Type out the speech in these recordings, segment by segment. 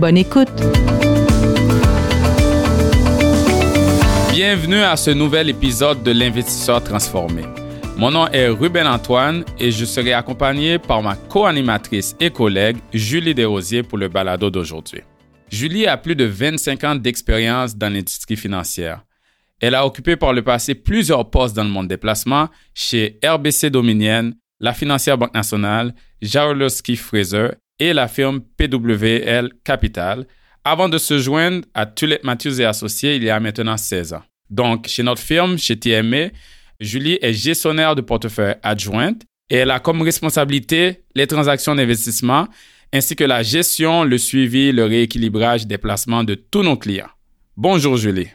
Bonne écoute! Bienvenue à ce nouvel épisode de l'Investisseur transformé. Mon nom est Ruben Antoine et je serai accompagné par ma co-animatrice et collègue Julie Desrosiers pour le balado d'aujourd'hui. Julie a plus de 25 ans d'expérience dans l'industrie financière. Elle a occupé par le passé plusieurs postes dans le monde des placements chez RBC Dominienne, la financière Banque Nationale, Jarolowski Fraser et la firme PWL Capital, avant de se joindre à Tulip Matthews et Associés il y a maintenant 16 ans. Donc, chez notre firme, chez TMA, Julie est gestionnaire de portefeuille adjointe et elle a comme responsabilité les transactions d'investissement ainsi que la gestion, le suivi, le rééquilibrage des placements de tous nos clients. Bonjour Julie.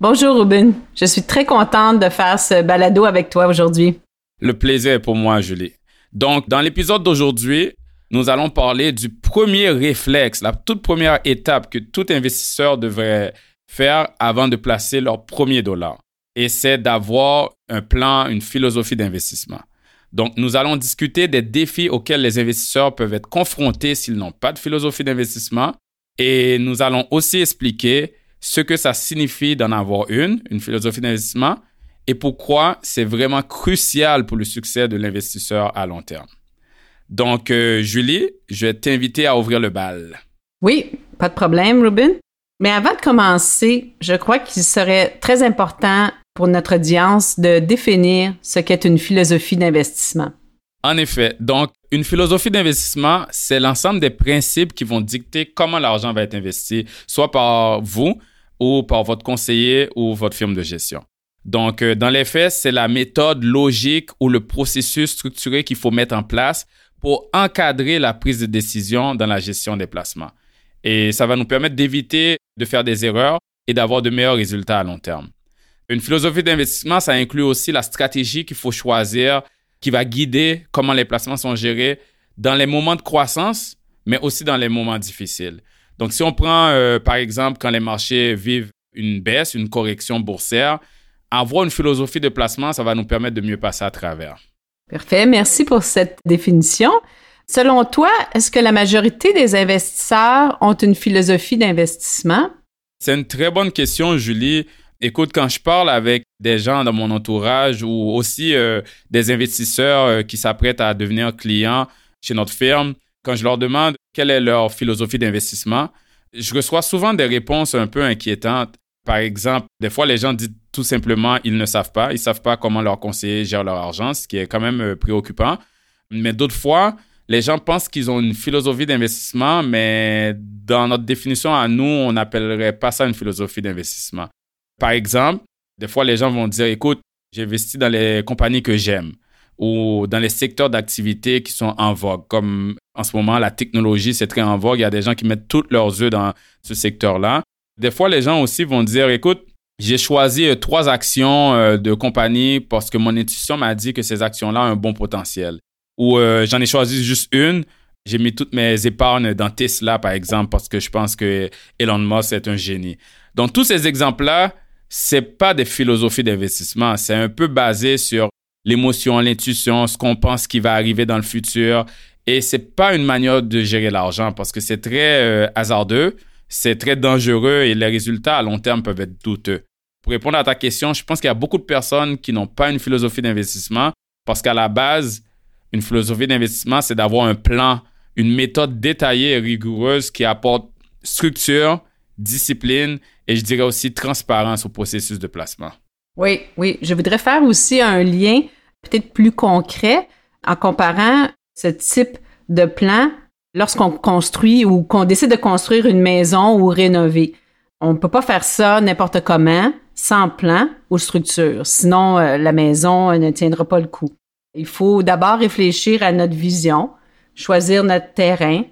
Bonjour Ruben. Je suis très contente de faire ce balado avec toi aujourd'hui. Le plaisir est pour moi, Julie. Donc, dans l'épisode d'aujourd'hui, nous allons parler du premier réflexe, la toute première étape que tout investisseur devrait faire avant de placer leur premier dollar. Et c'est d'avoir un plan, une philosophie d'investissement. Donc, nous allons discuter des défis auxquels les investisseurs peuvent être confrontés s'ils n'ont pas de philosophie d'investissement. Et nous allons aussi expliquer ce que ça signifie d'en avoir une, une philosophie d'investissement, et pourquoi c'est vraiment crucial pour le succès de l'investisseur à long terme. Donc, euh, Julie, je vais t'inviter à ouvrir le bal. Oui, pas de problème, Ruben. Mais avant de commencer, je crois qu'il serait très important pour notre audience de définir ce qu'est une philosophie d'investissement. En effet, donc une philosophie d'investissement, c'est l'ensemble des principes qui vont dicter comment l'argent va être investi, soit par vous ou par votre conseiller ou votre firme de gestion. Donc, euh, dans les faits, c'est la méthode logique ou le processus structuré qu'il faut mettre en place pour encadrer la prise de décision dans la gestion des placements. Et ça va nous permettre d'éviter de faire des erreurs et d'avoir de meilleurs résultats à long terme. Une philosophie d'investissement, ça inclut aussi la stratégie qu'il faut choisir, qui va guider comment les placements sont gérés dans les moments de croissance, mais aussi dans les moments difficiles. Donc, si on prend, euh, par exemple, quand les marchés vivent une baisse, une correction boursière, avoir une philosophie de placement, ça va nous permettre de mieux passer à travers. Parfait. Merci pour cette définition. Selon toi, est-ce que la majorité des investisseurs ont une philosophie d'investissement? C'est une très bonne question, Julie. Écoute, quand je parle avec des gens dans mon entourage ou aussi euh, des investisseurs euh, qui s'apprêtent à devenir clients chez notre firme, quand je leur demande quelle est leur philosophie d'investissement, je reçois souvent des réponses un peu inquiétantes. Par exemple, des fois, les gens disent tout simplement ils ne savent pas, ils ne savent pas comment leur conseiller gère leur argent, ce qui est quand même euh, préoccupant. Mais d'autres fois, les gens pensent qu'ils ont une philosophie d'investissement, mais dans notre définition à nous, on n'appellerait pas ça une philosophie d'investissement. Par exemple, des fois, les gens vont dire, écoute, j'investis dans les compagnies que j'aime ou dans les secteurs d'activité qui sont en vogue, comme en ce moment, la technologie, c'est très en vogue. Il y a des gens qui mettent tous leurs œufs dans ce secteur-là. Des fois, les gens aussi vont dire, écoute, j'ai choisi euh, trois actions euh, de compagnie parce que mon intuition m'a dit que ces actions-là ont un bon potentiel. Ou euh, j'en ai choisi juste une. J'ai mis toutes mes épargnes dans Tesla, par exemple, parce que je pense que Elon Musk est un génie. Donc, tous ces exemples-là, c'est pas des philosophies d'investissement. C'est un peu basé sur l'émotion, l'intuition, ce qu'on pense qui va arriver dans le futur. Et c'est pas une manière de gérer l'argent parce que c'est très hasardeux, c'est très dangereux et les résultats à long terme peuvent être douteux. Pour répondre à ta question, je pense qu'il y a beaucoup de personnes qui n'ont pas une philosophie d'investissement parce qu'à la base, une philosophie d'investissement, c'est d'avoir un plan, une méthode détaillée et rigoureuse qui apporte structure, discipline et je dirais aussi transparence au processus de placement. Oui, oui. Je voudrais faire aussi un lien peut-être plus concret en comparant ce type de plan lorsqu'on construit ou qu'on décide de construire une maison ou rénover. On ne peut pas faire ça n'importe comment, sans plan ou structure. Sinon, euh, la maison ne tiendra pas le coup. Il faut d'abord réfléchir à notre vision, choisir notre terrain,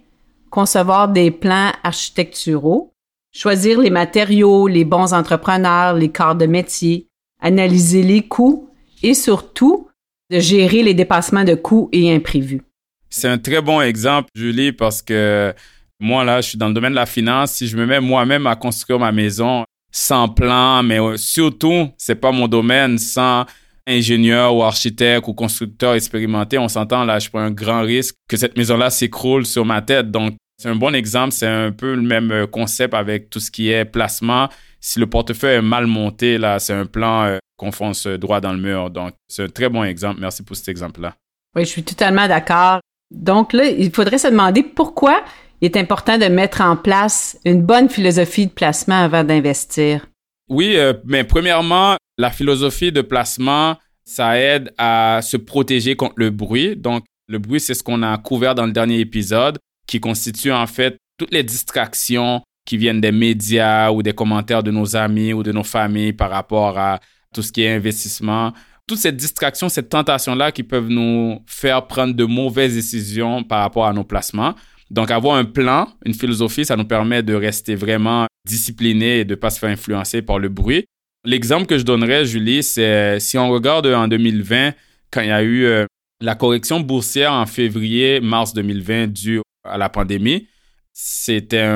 concevoir des plans architecturaux, choisir les matériaux, les bons entrepreneurs, les corps de métier, analyser les coûts et surtout de gérer les dépassements de coûts et imprévus. C'est un très bon exemple, Julie, parce que moi, là, je suis dans le domaine de la finance. Si je me mets moi-même à construire ma maison sans plan, mais surtout, c'est pas mon domaine, sans ingénieur ou architecte ou constructeur expérimenté, on s'entend là, je prends un grand risque que cette maison-là s'écroule sur ma tête. Donc, c'est un bon exemple. C'est un peu le même euh, concept avec tout ce qui est placement. Si le portefeuille est mal monté, là, c'est un plan euh, qu'on fonce droit dans le mur. Donc, c'est un très bon exemple. Merci pour cet exemple-là. Oui, je suis totalement d'accord. Donc là, il faudrait se demander pourquoi il est important de mettre en place une bonne philosophie de placement avant d'investir. Oui, euh, mais premièrement, la philosophie de placement, ça aide à se protéger contre le bruit. Donc, le bruit, c'est ce qu'on a couvert dans le dernier épisode, qui constitue en fait toutes les distractions qui viennent des médias ou des commentaires de nos amis ou de nos familles par rapport à tout ce qui est investissement. Toutes ces distractions, cette tentation-là qui peuvent nous faire prendre de mauvaises décisions par rapport à nos placements. Donc, avoir un plan, une philosophie, ça nous permet de rester vraiment discipliné et de ne pas se faire influencer par le bruit. L'exemple que je donnerais, Julie, c'est si on regarde en 2020, quand il y a eu euh, la correction boursière en février-mars 2020 due à la pandémie, c'était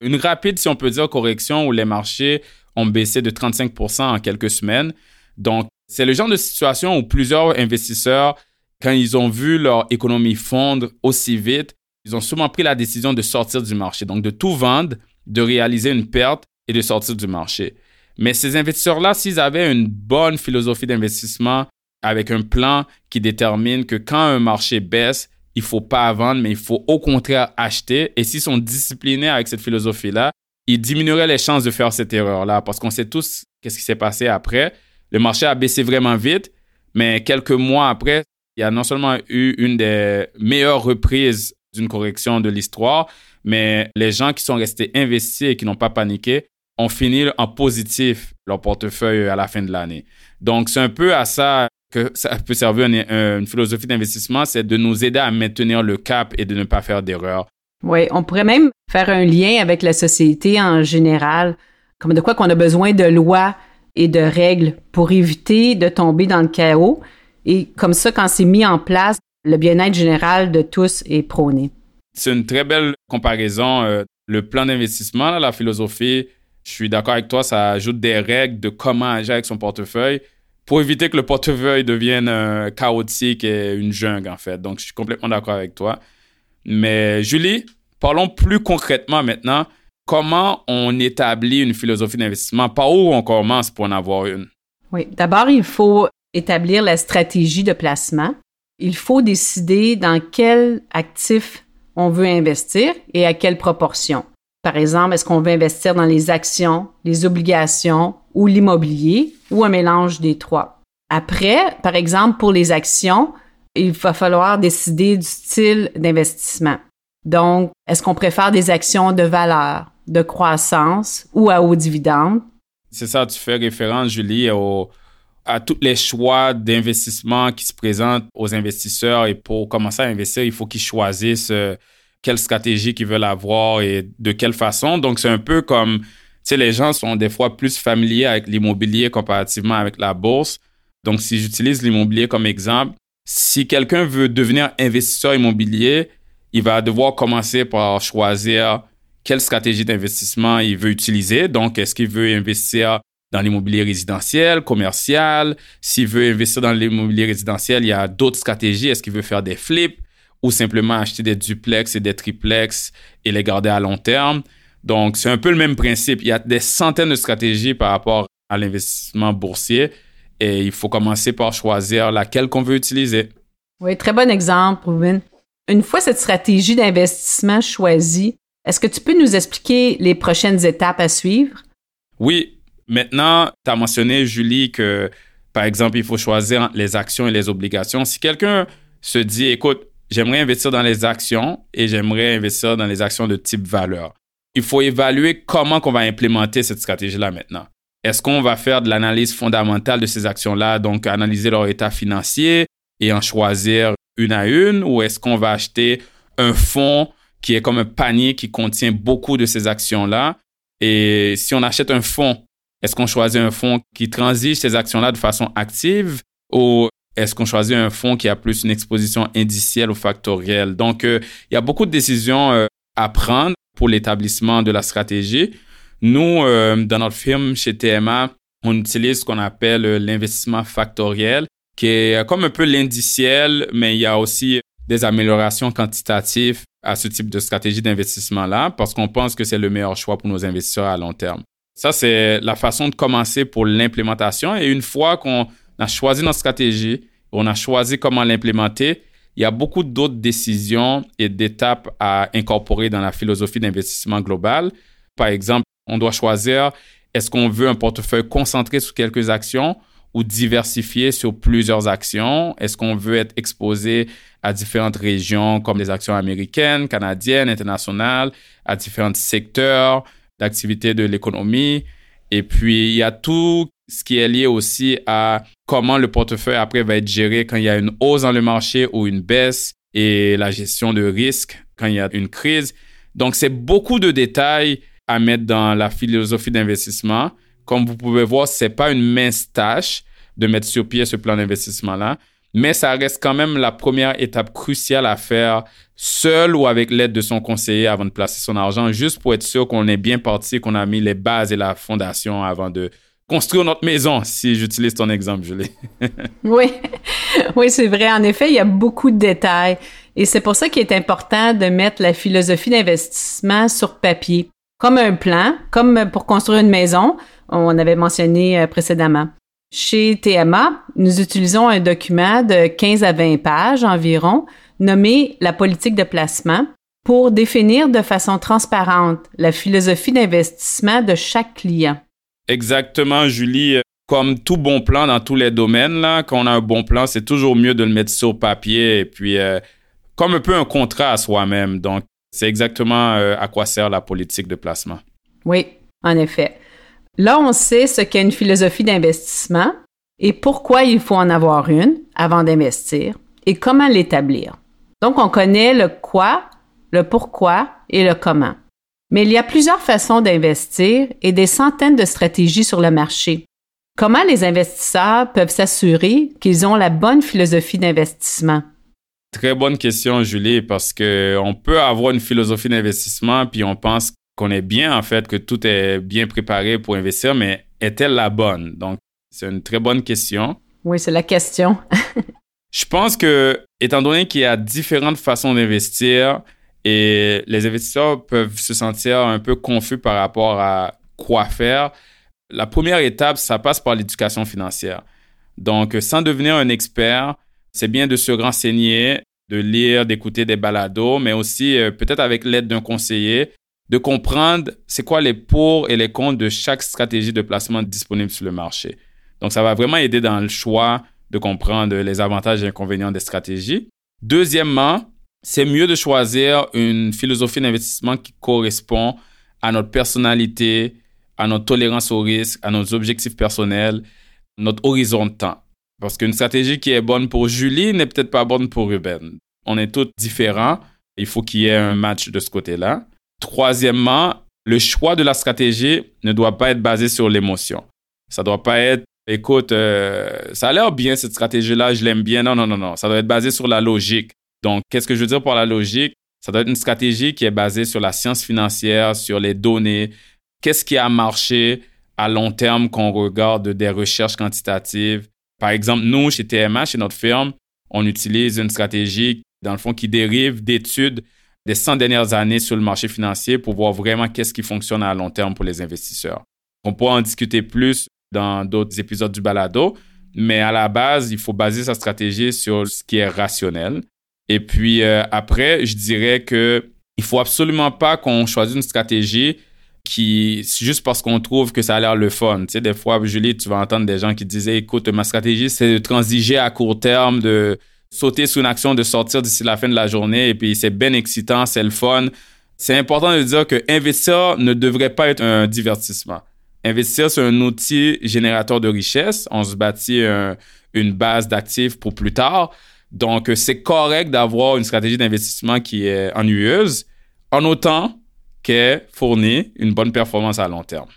une rapide, si on peut dire, correction où les marchés ont baissé de 35% en quelques semaines. Donc, c'est le genre de situation où plusieurs investisseurs, quand ils ont vu leur économie fondre aussi vite, ils ont souvent pris la décision de sortir du marché, donc de tout vendre, de réaliser une perte et de sortir du marché. Mais ces investisseurs-là, s'ils avaient une bonne philosophie d'investissement avec un plan qui détermine que quand un marché baisse, il faut pas vendre, mais il faut au contraire acheter. Et s'ils sont disciplinés avec cette philosophie-là, ils diminueraient les chances de faire cette erreur-là parce qu'on sait tous qu'est-ce qui s'est passé après. Le marché a baissé vraiment vite, mais quelques mois après, il y a non seulement eu une des meilleures reprises d'une correction de l'histoire, mais les gens qui sont restés investis et qui n'ont pas paniqué ont fini en positif leur portefeuille à la fin de l'année. Donc, c'est un peu à ça que ça peut servir une, une philosophie d'investissement, c'est de nous aider à maintenir le cap et de ne pas faire d'erreurs. Oui, on pourrait même faire un lien avec la société en général, comme de quoi qu'on a besoin de lois et de règles pour éviter de tomber dans le chaos. Et comme ça, quand c'est mis en place, le bien-être général de tous est prôné. C'est une très belle comparaison. Euh, le plan d'investissement, la philosophie, je suis d'accord avec toi, ça ajoute des règles de comment agir avec son portefeuille pour éviter que le portefeuille devienne euh, chaotique et une jungle, en fait. Donc, je suis complètement d'accord avec toi. Mais Julie, parlons plus concrètement maintenant. Comment on établit une philosophie d'investissement? Par où on commence pour en avoir une? Oui, d'abord, il faut établir la stratégie de placement il faut décider dans quel actif on veut investir et à quelle proportion. Par exemple, est-ce qu'on veut investir dans les actions, les obligations ou l'immobilier ou un mélange des trois? Après, par exemple, pour les actions, il va falloir décider du style d'investissement. Donc, est-ce qu'on préfère des actions de valeur, de croissance ou à haut dividende? C'est ça, tu fais référence, Julie, au, à tous les choix d'investissement qui se présentent aux investisseurs et pour commencer à investir, il faut qu'ils choisissent euh, quelle stratégie qu'ils veulent avoir et de quelle façon. Donc, c'est un peu comme, tu sais, les gens sont des fois plus familiers avec l'immobilier comparativement avec la bourse. Donc, si j'utilise l'immobilier comme exemple, si quelqu'un veut devenir investisseur immobilier, il va devoir commencer par choisir quelle stratégie d'investissement il veut utiliser. Donc, est-ce qu'il veut investir dans l'immobilier résidentiel, commercial. S'il veut investir dans l'immobilier résidentiel, il y a d'autres stratégies. Est-ce qu'il veut faire des flips ou simplement acheter des duplex et des triplex et les garder à long terme? Donc, c'est un peu le même principe. Il y a des centaines de stratégies par rapport à l'investissement boursier et il faut commencer par choisir laquelle qu'on veut utiliser. Oui, très bon exemple, Ruben. Une fois cette stratégie d'investissement choisie, est-ce que tu peux nous expliquer les prochaines étapes à suivre? Oui, Maintenant, tu as mentionné, Julie, que, par exemple, il faut choisir les actions et les obligations. Si quelqu'un se dit, écoute, j'aimerais investir dans les actions et j'aimerais investir dans les actions de type valeur, il faut évaluer comment on va implémenter cette stratégie-là maintenant. Est-ce qu'on va faire de l'analyse fondamentale de ces actions-là, donc analyser leur état financier et en choisir une à une, ou est-ce qu'on va acheter un fonds qui est comme un panier qui contient beaucoup de ces actions-là? Et si on achète un fonds, est-ce qu'on choisit un fonds qui transige ces actions-là de façon active ou est-ce qu'on choisit un fonds qui a plus une exposition indicielle ou factorielle? Donc, euh, il y a beaucoup de décisions euh, à prendre pour l'établissement de la stratégie. Nous, euh, dans notre firme chez TMA, on utilise ce qu'on appelle l'investissement factoriel, qui est comme un peu l'indiciel, mais il y a aussi des améliorations quantitatives à ce type de stratégie d'investissement-là parce qu'on pense que c'est le meilleur choix pour nos investisseurs à long terme. Ça, c'est la façon de commencer pour l'implémentation. Et une fois qu'on a choisi notre stratégie, on a choisi comment l'implémenter, il y a beaucoup d'autres décisions et d'étapes à incorporer dans la philosophie d'investissement global. Par exemple, on doit choisir est-ce qu'on veut un portefeuille concentré sur quelques actions ou diversifié sur plusieurs actions? Est-ce qu'on veut être exposé à différentes régions comme les actions américaines, canadiennes, internationales, à différents secteurs? D'activité de l'économie? Et puis, il y a tout ce qui est lié aussi à comment le portefeuille après va être géré quand il y a une hausse dans le marché ou une baisse et la gestion de risque quand il y a une crise. Donc, c'est beaucoup de détails à mettre dans la philosophie d'investissement. Comme vous pouvez voir, c'est pas une mince tâche de mettre sur pied ce plan d'investissement-là, mais ça reste quand même la première étape cruciale à faire seul ou avec l'aide de son conseiller avant de placer son argent, juste pour être sûr qu'on est bien parti, qu'on a mis les bases et la fondation avant de construire notre maison, si j'utilise ton exemple, Julie. oui, oui, c'est vrai. En effet, il y a beaucoup de détails. Et c'est pour ça qu'il est important de mettre la philosophie d'investissement sur papier, comme un plan, comme pour construire une maison, on avait mentionné euh, précédemment. Chez TMA, nous utilisons un document de 15 à 20 pages environ, nommé la politique de placement, pour définir de façon transparente la philosophie d'investissement de chaque client. Exactement, Julie. Comme tout bon plan dans tous les domaines, là, quand on a un bon plan, c'est toujours mieux de le mettre sur papier et puis euh, comme un peu un contrat à soi-même. Donc, c'est exactement euh, à quoi sert la politique de placement. Oui, en effet. Là, on sait ce qu'est une philosophie d'investissement et pourquoi il faut en avoir une avant d'investir et comment l'établir. Donc, on connaît le quoi, le pourquoi et le comment. Mais il y a plusieurs façons d'investir et des centaines de stratégies sur le marché. Comment les investisseurs peuvent s'assurer qu'ils ont la bonne philosophie d'investissement? Très bonne question, Julie, parce qu'on peut avoir une philosophie d'investissement puis on pense qu'on est bien, en fait, que tout est bien préparé pour investir, mais est-elle la bonne? Donc, c'est une très bonne question. Oui, c'est la question. Je pense que, étant donné qu'il y a différentes façons d'investir, et les investisseurs peuvent se sentir un peu confus par rapport à quoi faire. La première étape, ça passe par l'éducation financière. Donc, sans devenir un expert, c'est bien de se renseigner, de lire, d'écouter des balados, mais aussi euh, peut-être avec l'aide d'un conseiller, de comprendre c'est quoi les pour et les contre de chaque stratégie de placement disponible sur le marché. Donc, ça va vraiment aider dans le choix de comprendre les avantages et inconvénients des stratégies. Deuxièmement, c'est mieux de choisir une philosophie d'investissement qui correspond à notre personnalité, à notre tolérance au risque, à nos objectifs personnels, notre horizon de temps. Parce qu'une stratégie qui est bonne pour Julie n'est peut-être pas bonne pour Ruben. On est tous différents. Il faut qu'il y ait un match de ce côté-là. Troisièmement, le choix de la stratégie ne doit pas être basé sur l'émotion. Ça doit pas être, écoute, euh, ça a l'air bien cette stratégie-là, je l'aime bien. Non, non, non, non. Ça doit être basé sur la logique. Donc, qu'est-ce que je veux dire par la logique? Ça doit être une stratégie qui est basée sur la science financière, sur les données. Qu'est-ce qui a marché à long terme qu'on regarde des recherches quantitatives? Par exemple, nous, chez TMA, chez notre firme, on utilise une stratégie, dans le fond, qui dérive d'études des 100 dernières années sur le marché financier pour voir vraiment qu'est-ce qui fonctionne à long terme pour les investisseurs. On pourra en discuter plus dans d'autres épisodes du balado, mais à la base, il faut baser sa stratégie sur ce qui est rationnel. Et puis euh, après, je dirais que il faut absolument pas qu'on choisisse une stratégie qui, juste parce qu'on trouve que ça a l'air le fun. Tu sais, des fois, Julie, tu vas entendre des gens qui disaient, écoute, ma stratégie, c'est de transiger à court terme, de sauter sur une action, de sortir d'ici la fin de la journée, et puis c'est bien excitant, c'est le fun. C'est important de dire que investir ne devrait pas être un divertissement. Investir, c'est un outil générateur de richesse. On se bâtit une base d'actifs pour plus tard. Donc, c'est correct d'avoir une stratégie d'investissement qui est ennuyeuse. en autant qu'elle fournit une bonne performance à long terme.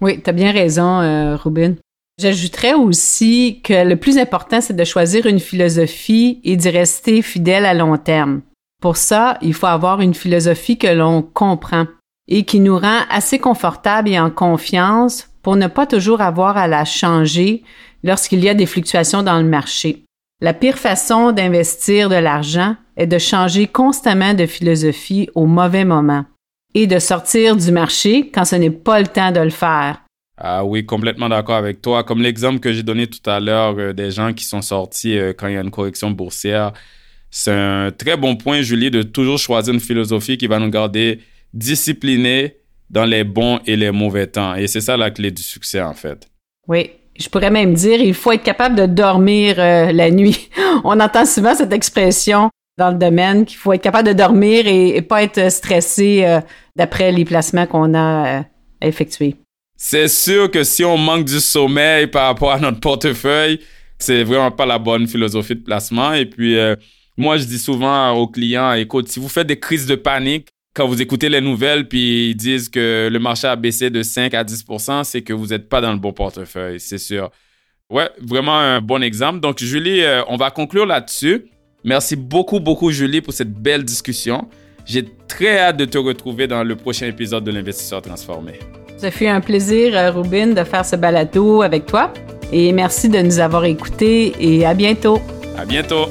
Oui, tu as bien raison, euh, Rubin. J'ajouterais aussi que le plus important, c'est de choisir une philosophie et d'y rester fidèle à long terme. Pour ça, il faut avoir une philosophie que l'on comprend et qui nous rend assez confortable et en confiance pour ne pas toujours avoir à la changer lorsqu'il y a des fluctuations dans le marché. La pire façon d'investir de l'argent est de changer constamment de philosophie au mauvais moment et de sortir du marché quand ce n'est pas le temps de le faire. Ah oui, complètement d'accord avec toi. Comme l'exemple que j'ai donné tout à l'heure euh, des gens qui sont sortis euh, quand il y a une correction boursière, c'est un très bon point, Julie, de toujours choisir une philosophie qui va nous garder disciplinés dans les bons et les mauvais temps. Et c'est ça la clé du succès, en fait. Oui, je pourrais même dire, il faut être capable de dormir euh, la nuit. On entend souvent cette expression dans le domaine qu'il faut être capable de dormir et, pas être stressé d'après les placements qu'on a effectués. C'est sûr que si on manque du sommeil par rapport à notre portefeuille, c'est vraiment pas la bonne philosophie de placement. Et puis, moi, je dis souvent aux clients, écoute, si vous faites des crises de panique, quand vous écoutez les nouvelles puis ils disent que le marché a baissé de 5 à 10% c'est que vous n'êtes pas dans le bon portefeuille, c'est sûr. Ouais, vraiment un bon exemple. Donc, Julie, euh, on va conclure là-dessus. Merci beaucoup, beaucoup, Julie, pour cette belle discussion. J'ai très hâte de te retrouver dans le prochain épisode de l'Investisseur Transformé. Ça fait un plaisir, euh, Rubin, de faire ce balado avec toi. Et merci de nous avoir écoutés et à bientôt. À bientôt.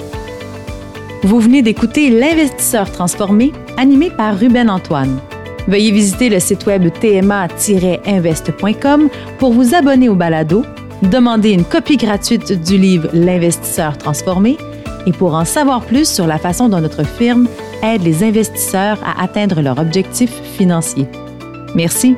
Vous venez d'écouter L'investisseur transformé, animé par Ruben Antoine. Veuillez visiter le site web tma-invest.com pour vous abonner au balado, demander une copie gratuite du livre L'investisseur transformé et pour en savoir plus sur la façon dont notre firme aide les investisseurs à atteindre leurs objectifs financiers. Merci